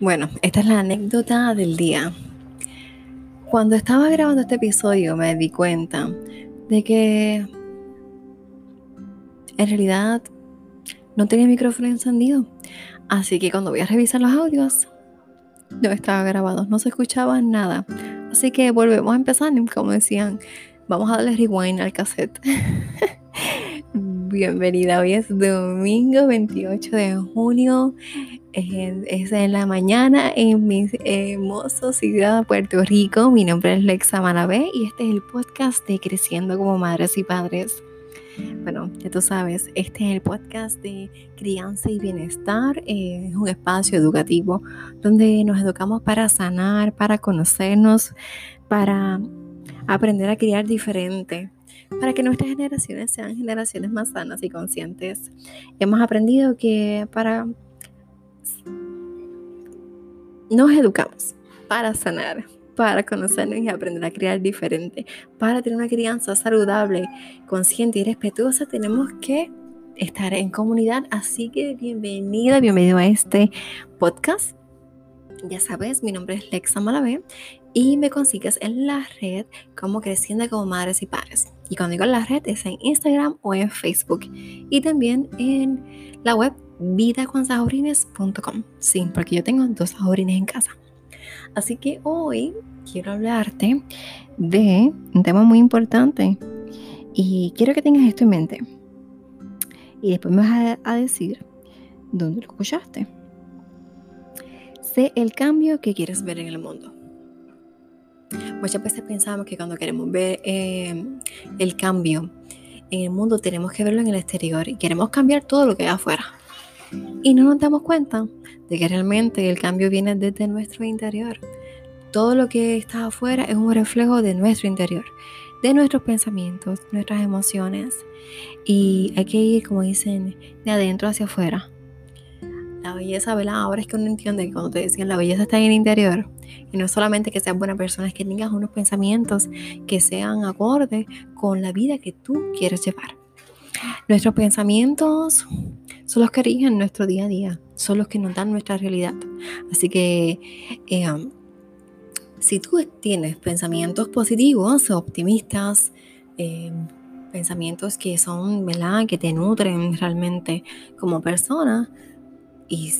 Bueno, esta es la anécdota del día. Cuando estaba grabando este episodio me di cuenta de que en realidad no tenía el micrófono encendido. Así que cuando voy a revisar los audios, no estaba grabado, no se escuchaba nada. Así que volvemos a empezar, como decían, vamos a darle rewind al cassette. Bienvenida, hoy es domingo 28 de junio es en la mañana en mi hermoso ciudad Puerto Rico. Mi nombre es Lexa Malabé y este es el podcast de Creciendo como Madres y Padres. Bueno, ya tú sabes, este es el podcast de crianza y bienestar. es un espacio educativo donde nos educamos para sanar, para conocernos, para aprender a criar diferente, para que nuestras generaciones sean generaciones más sanas y conscientes. Hemos aprendido que para nos educamos para sanar, para conocernos y aprender a criar diferente. Para tener una crianza saludable, consciente y respetuosa, tenemos que estar en comunidad. Así que bienvenida, bienvenido a este podcast. Ya sabes, mi nombre es Lexa Malavé y me consigues en la red como Creciendo como Madres y Padres. Y cuando digo la red es en Instagram o en Facebook y también en la web vidaconsaurines.com. Sí, porque yo tengo dos saurines en casa. Así que hoy quiero hablarte de un tema muy importante y quiero que tengas esto en mente. Y después me vas a, decir dónde lo escuchaste. Sé el cambio que quieres ver en el mundo. Muchas veces pensamos que cuando queremos ver eh, el cambio en el mundo tenemos que verlo en el exterior y queremos cambiar todo lo que hay afuera. Y no nos damos cuenta de que realmente el cambio viene desde nuestro interior. Todo lo que está afuera es un reflejo de nuestro interior, de nuestros pensamientos, nuestras emociones. Y hay que ir, como dicen, de adentro hacia afuera. La belleza, ¿verdad? Ahora es que uno entiende que cuando te decían la belleza está en el interior. Y no solamente que seas buena persona, es que tengas unos pensamientos que sean acordes con la vida que tú quieres llevar. Nuestros pensamientos son los que rigen nuestro día a día, son los que nos dan nuestra realidad. Así que eh, um, si tú tienes pensamientos positivos, optimistas, eh, pensamientos que son, ¿verdad? Que te nutren realmente como persona y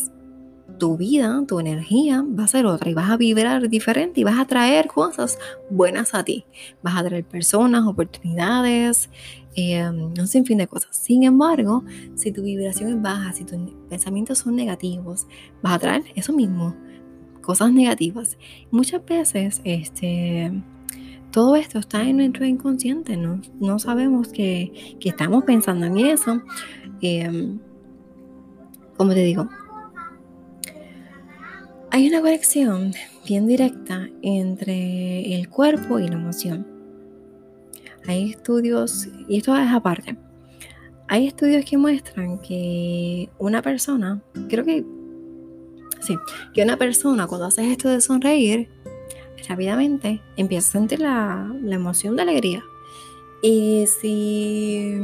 tu vida, tu energía va a ser otra y vas a vibrar diferente y vas a traer cosas buenas a ti. Vas a traer personas, oportunidades, eh, un sinfín de cosas. Sin embargo, si tu vibración es baja, si tus pensamientos son negativos, vas a traer eso mismo, cosas negativas. Muchas veces, este, todo esto está en nuestro inconsciente, no, no sabemos que, que, estamos pensando en eso. Eh, como te digo, hay una conexión bien directa entre el cuerpo y la emoción. Hay estudios, y esto es aparte, hay estudios que muestran que una persona, creo que sí, que una persona cuando haces esto de sonreír, rápidamente empieza a sentir la, emoción de alegría. Y si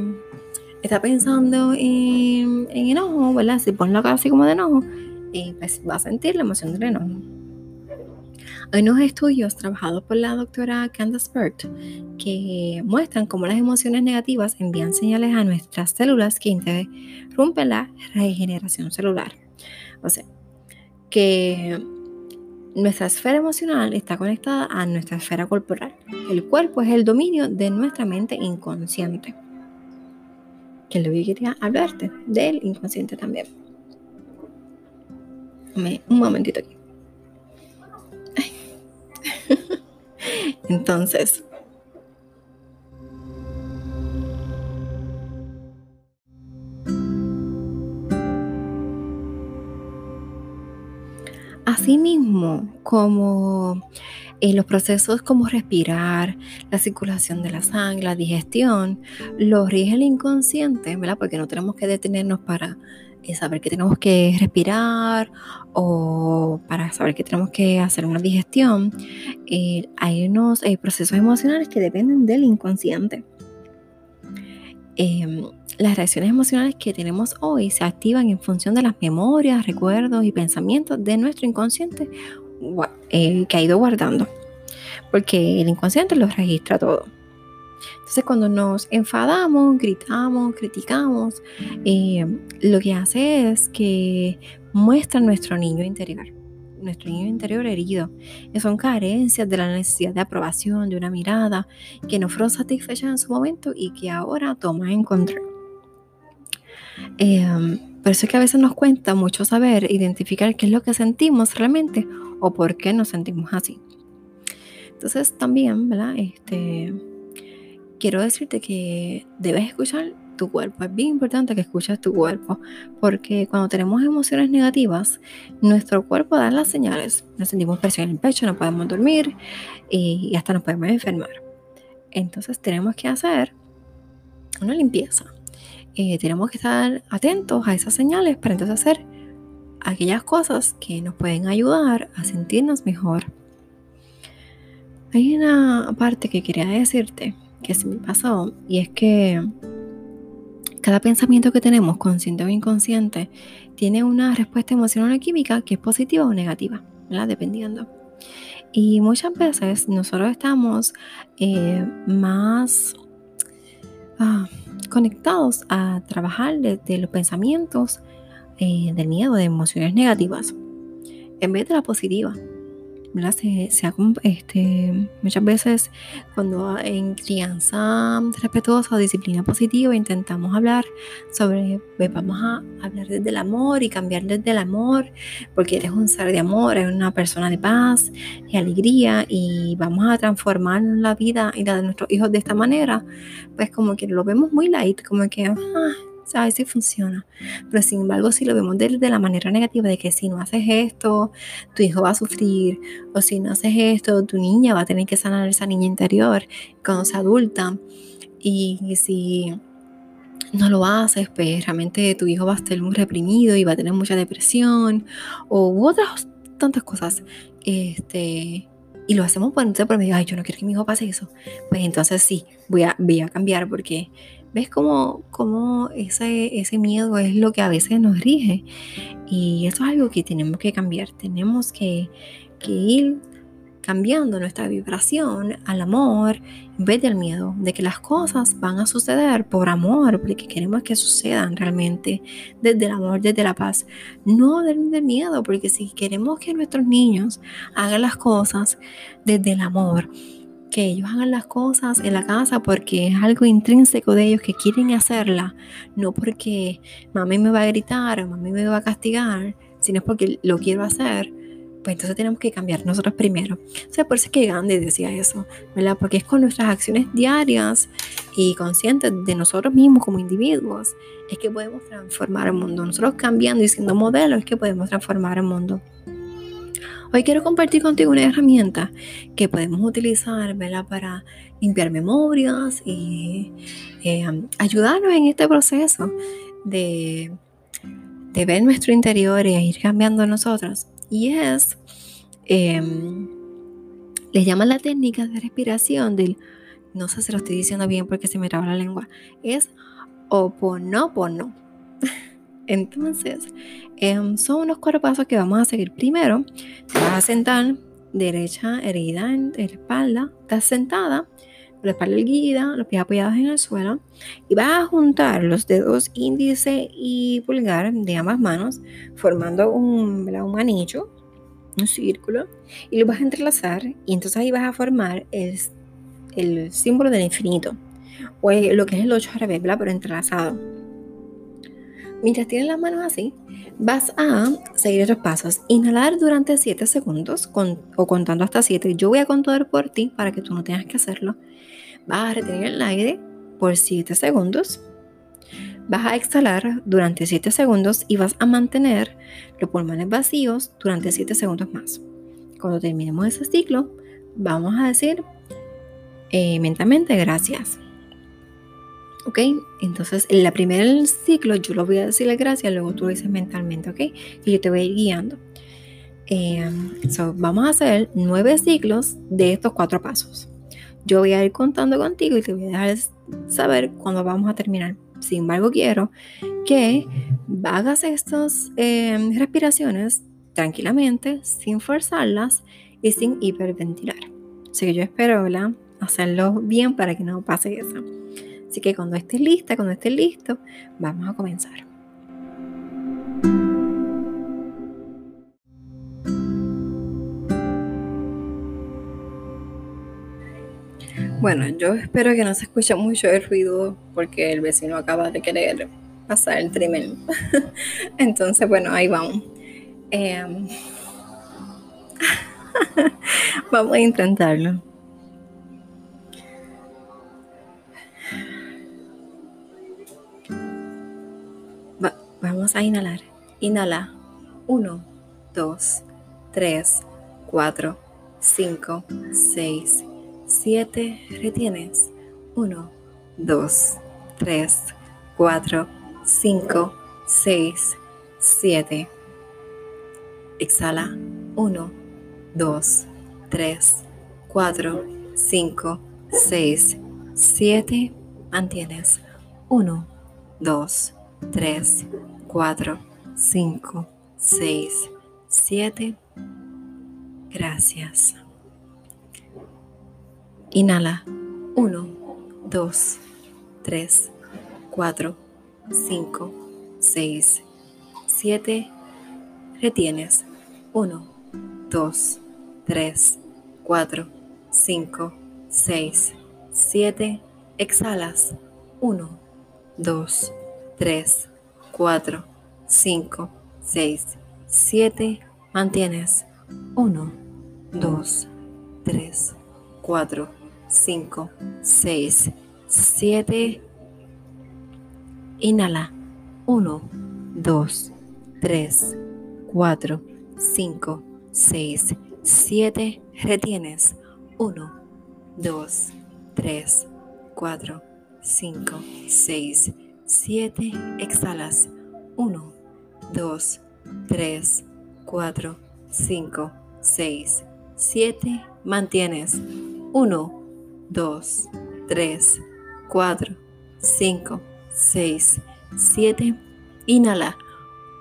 está pensando en, en enojo, ¿verdad? Si pones la cara así como de enojo, y pues va a sentir la emoción del enojo. Hay unos estudios trabajados por la doctora Candace Burt que muestran cómo las emociones negativas envían señales a nuestras células que interrumpen la regeneración celular. O sea, que nuestra esfera emocional está conectada a nuestra esfera corporal. El cuerpo es el dominio de nuestra mente inconsciente. Que lo que quería hablarte del inconsciente también un momentito aquí. Entonces, Asimismo, como en eh, los procesos como respirar, la circulación de la sangre, la digestión, lo rige el inconsciente, ¿verdad? Porque no tenemos que detenernos para saber que tenemos que respirar o para saber que tenemos que hacer una digestión, eh, hay unos eh, procesos emocionales que dependen del inconsciente. Em, las reacciones emocionales que tenemos hoy se activan en función de las memorias, recuerdos y pensamientos de nuestro inconsciente eh, que ha ido guardando. Porque el inconsciente lo registra todo. Entonces cuando nos enfadamos, gritamos, criticamos, eh, lo que hace es que muestra nuestro niño interior, nuestro niño interior herido. Que son carencias de la necesidad de aprobación, de una mirada que no fueron satisfechas en su momento y que ahora toma en control. Eh, por eso es que a veces nos cuenta mucho saber identificar qué es lo que sentimos realmente o por qué nos sentimos así. Entonces también, ¿verdad? Este, quiero decirte que debes escuchar tu cuerpo. Es bien importante que escuches tu cuerpo, porque cuando tenemos emociones negativas, nuestro cuerpo da las señales. Nos sentimos presión en el pecho, no podemos dormir y hasta nos podemos enfermar. Entonces tenemos que hacer una limpieza. Eh, tenemos que estar atentos a esas señales para entonces hacer aquellas cosas que nos pueden ayudar a sentirnos mejor. Hay una parte que quería decirte que se me pasó y es que cada pensamiento que tenemos, consciente o inconsciente, tiene una respuesta emocional o química que es positiva o negativa. Dependiendo. Y muchas veces nosotros estamos eh, más ah, conectados a trabajar desde los pensamientos eh, del miedo, de emociones negativas, en vez de la positiva. Se, este, muchas veces cuando en crianza respetuosa o disciplina positiva intentamos hablar sobre, pues vamos a hablar desde el amor y cambiar desde el amor, porque eres un ser de amor, eres una persona de paz y alegría y vamos a transformar la vida y la de nuestros hijos de esta manera, pues como que lo vemos muy light, como que... Ah, ¿sabes? Si funciona. Pero sin embargo, si lo vemos de, la manera negativa de que si no haces esto, tu hijo va a sufrir, o si no haces esto, tu niña va a tener que sanar esa niña interior cuando sea adulta. Y, si no lo haces, pues realmente tu hijo va a estar muy reprimido y va a tener mucha depresión o otras tantas cosas. Este, y lo hacemos por, por medio, ay, yo no quiero que mi hijo pase eso. Pues entonces sí, voy a, voy a cambiar porque ¿Ves cómo, cómo ese, ese, miedo es lo que a veces nos rige? Y eso es algo que tenemos que cambiar. Tenemos que, que ir cambiando nuestra vibración al amor en vez del miedo, de que las cosas van a suceder por amor, porque queremos que sucedan realmente desde el amor, desde la paz, no desde el miedo, porque si queremos que nuestros niños hagan las cosas desde el amor, que ellos hagan las cosas en la casa porque es algo intrínseco de ellos que quieren hacerla, no porque mami me va a gritar o mami me va a castigar, sino porque lo quiero hacer, pues entonces tenemos que cambiar nosotros primero. O sea, por eso es que Gandhi decía eso, ¿verdad? Porque es con nuestras acciones diarias y conscientes de nosotros mismos como individuos, es que podemos transformar el mundo. Nosotros cambiando y siendo modelos es que podemos transformar el mundo. Hoy quiero compartir contigo una herramienta que podemos utilizar para limpiar memorias y eh, ayudarnos en este proceso de, ver nuestro interior y ir cambiando nosotros. Y es, em, le llaman la técnica de respiración del, no sé si lo estoy diciendo bien porque se me traba la lengua, es oponopono. Entonces, em, son unos cuatro pasos que vamos a seguir. Primero, te vas a sentar derecha, erguida en, la espalda, estás sentada, la espalda erguida, los pies apoyados en el suelo, y vas a juntar los dedos índice y pulgar de ambas manos, formando un, un anillo, un círculo, y lo vas a entrelazar, y entonces ahí vas a formar el, el símbolo del infinito, o lo que es el 8 al revés, pero entrelazado. Mientras tienes las manos así, vas a seguir estos pasos. Inhalar durante 7 segundos o contando hasta 7. Yo voy a contar por ti para que tú no tengas que hacerlo. Vas a retener el aire por 7 segundos. Vas a exhalar durante 7 segundos y vas a mantener los pulmones vacíos durante 7 segundos más. Cuando terminemos ese ciclo, vamos a decir eh, mentalmente gracias. ¿Ok? Entonces, en la primera ciclo yo lo voy a decir las gracias, luego tú lo dices mentalmente, ¿ok? Y yo te voy a ir guiando. Eh, vamos a hacer nueve ciclos de estos cuatro pasos. Yo voy a ir contando contigo y te voy a dejar saber cuándo vamos a terminar. Sin embargo, quiero que hagas estas em, respiraciones tranquilamente, sin forzarlas y sin hiperventilar. Así que yo espero hacerlo bien para que no pase eso. Así que cuando estés lista, cuando estés listo, vamos a comenzar. Bueno, yo espero que no se escuche mucho el ruido porque el vecino acaba de querer pasar el trimmer. Entonces, bueno, ahí vamos. Em, vamos a intentarlo. Vamos a inhalar. Inhala. 1, 2, 3, 4, 5, 6, 7, retienes. 1, 2, 3, 4, 5, 6, 7. Exhala. 1, 2, 3, 4, 5, 6, 7. Mantienes. 1, 2, 3, 4, 5, 6, 7. Gracias. Inhala. 1, 2, 3, 4, 5, 6, 7. Retienes. 1, 2, 3, 4, 5, 6, 7. Exhalas. 1, 2, 3, 4, 5, 6, 7. Mantienes. 1, 2, 3, 4, 5, 6, 7. Inhala. 1, 2, 3, 4, 5, 6, 7. Retienes. 1, 2, 3, 4, 5, 6, 7. Exhalas. 1, 2, 3, 4, 5, 6, 7. Mantienes. 1, 2, 3, 4, 5, 6, 7. Inhala.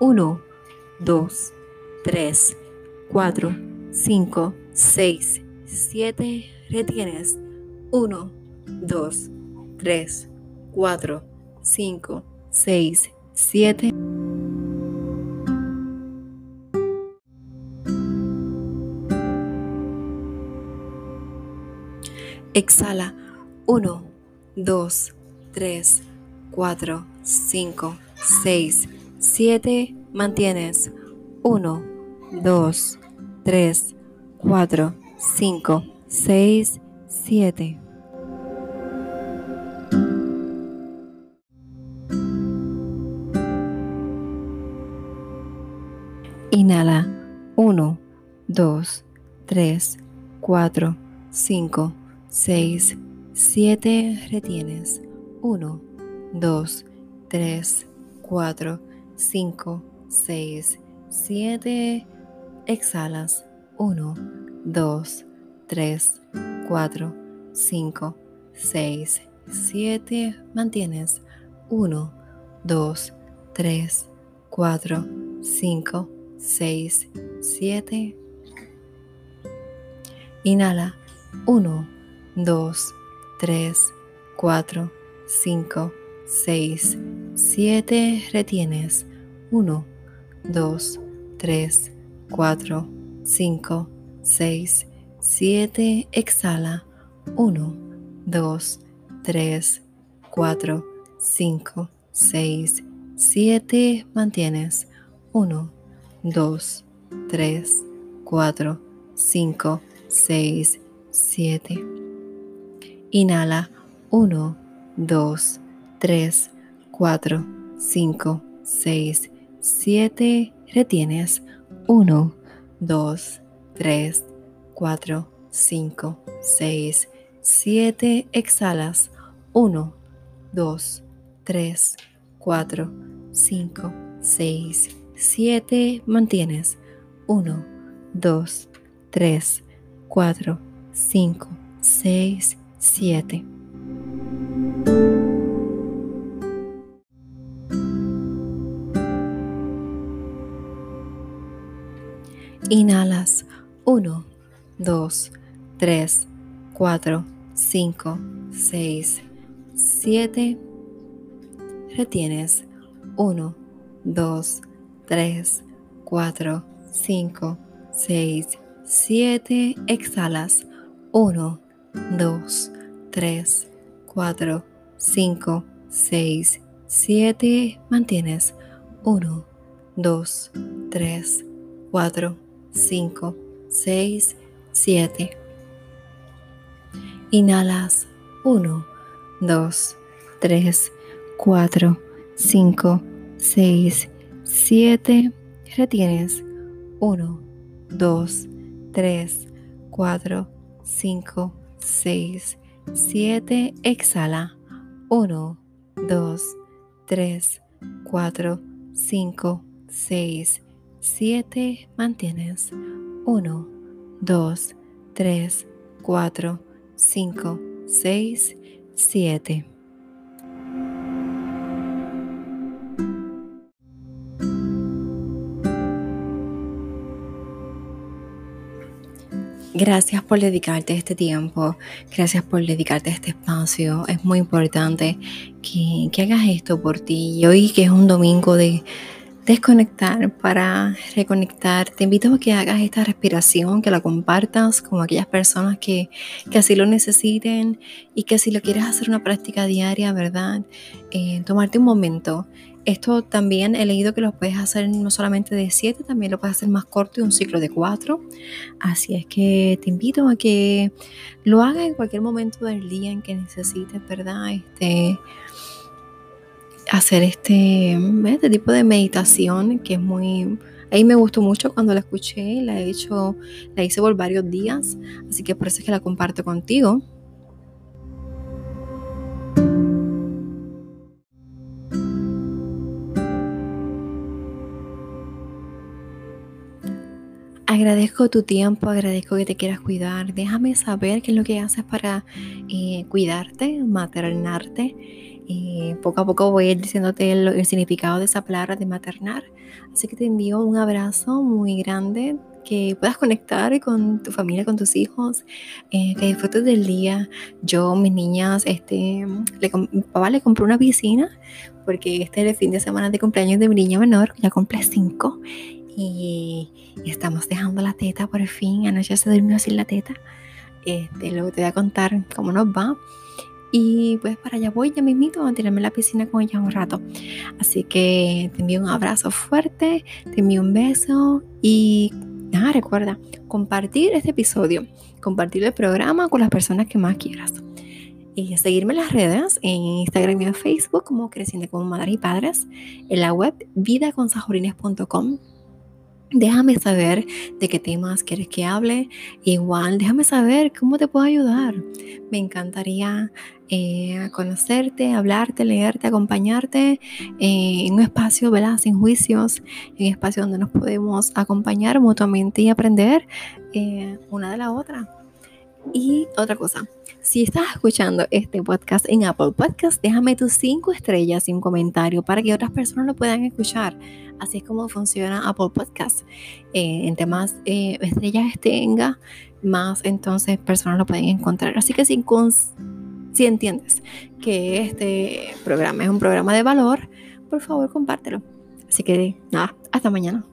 1, 2, 3, 4, 5, 6, 7. Retienes. 1, 2, 3, 4, 5, 6, 7. Exhala. 1, 2, 3, 4, 5, 6, 7. Mantienes. 1, 2, 3, 4, 5, 6, 7. Inhala. 1, 2, 3, 4, 5, 6, 7, retienes. 1, 2, 3, 4, 5, 6, 7, exhalas. 1, 2, 3, 4, 5, 6, 7, mantienes. 1, 2, 3, 4, 5, 6, 7. Inhala. 1, 2, 3, 4, 5, 6, 7. Retienes. 1, 2, 3, 4, 5, 6, 7. Exhala. 1, 2, 3, 4, 5, 6, 7. Mantienes. 1, 2, 3, 4, 5, 6, 7. Inhala 1, 2, 3, 4, 5, 6, 7. Retienes 1, 2, 3, 4, 5, 6, 7. Exhalas 1, 2, 3, 4, 5, 6, 7, mantienes. 1, 2, 3, 4, 5, 6, 7. Inhalas 1, 2, 3, 4, 5, 6, 7. Retienes 1, 2, 3. 4, 5, 6, 7. Exhalas 1, 2, 3, 4, 5, 6, 7. Mantienes 1, 2, 3, 4, 5, 6, 7. Inhalas 1, 2, 3, 4, 5, 6, 7. Retienes 1, 2, 3, 4, 5, 6, 7. Exhala 1, 2, 3, 4, 5, 6, 7. Mantienes 1, 2, 3, 4, 5, 6, 7. Gracias por dedicarte este tiempo, gracias por dedicarte este espacio. Es muy importante que, que hagas esto por ti. Y hoy que es un domingo de, desconectar para reconectar. Te invito a que hagas esta respiración, que la compartas con aquellas personas que, que así lo necesiten y que si lo quieres hacer una práctica diaria, ¿verdad? Eh, tomarte un momento. Esto también he leído que lo puedes hacer no solamente de 7, también lo puedes hacer más corto y un ciclo de 4. Así es que te invito a que lo hagas en cualquier momento del día en que necesites, ¿verdad? Este, hacer este, este tipo de meditación que es muy... Ahí me gustó mucho cuando la escuché, la he hecho, la hice por varios días, así que por eso es que la comparto contigo. Agradezco tu tiempo, agradezco que te quieras cuidar. Déjame saber qué es lo que haces para eh, cuidarte, maternarte y poco a poco voy a ir diciéndote el, significado de esa palabra de maternar. Así que te envío un abrazo muy grande, que puedas conectar con tu familia, con tus hijos, eh, que disfrutes del día. Yo, mis niñas, este, le, mi papá le compró una piscina porque este es el fin de semana de cumpleaños de mi niña menor, ya cumple cinco. Y, estamos dejando la teta por fin. Anoche se durmió sin la teta. Este, luego te voy a contar cómo nos va. Y pues para allá voy ya mismito a tirarme en la piscina con ella un rato. Así que te envío un abrazo fuerte, te envío un beso y nada, recuerda compartir este episodio, compartir el programa con las personas que más quieras. Y seguirme en las redes, en Instagram y en Facebook como Creciendo como Madres y Padres, en la web vidaconsajorines.com Déjame saber de qué temas quieres que hable. Igual, déjame saber cómo te puedo ayudar. Me encantaría eh, conocerte, hablarte, leerte, acompañarte eh, en un espacio, ¿verdad? Sin juicios, en un espacio donde nos podemos acompañar mutuamente y aprender eh, una de la otra. Y otra cosa, si estás escuchando este podcast en Apple Podcast, déjame tus cinco estrellas y un comentario para que otras personas lo puedan escuchar. Así es como funciona Apple Podcast. Eh, entre más eh, estrellas tenga, más entonces personas lo pueden encontrar. Así que si entiendes que este programa es un programa de valor, por favor compártelo. Así que nada, hasta mañana.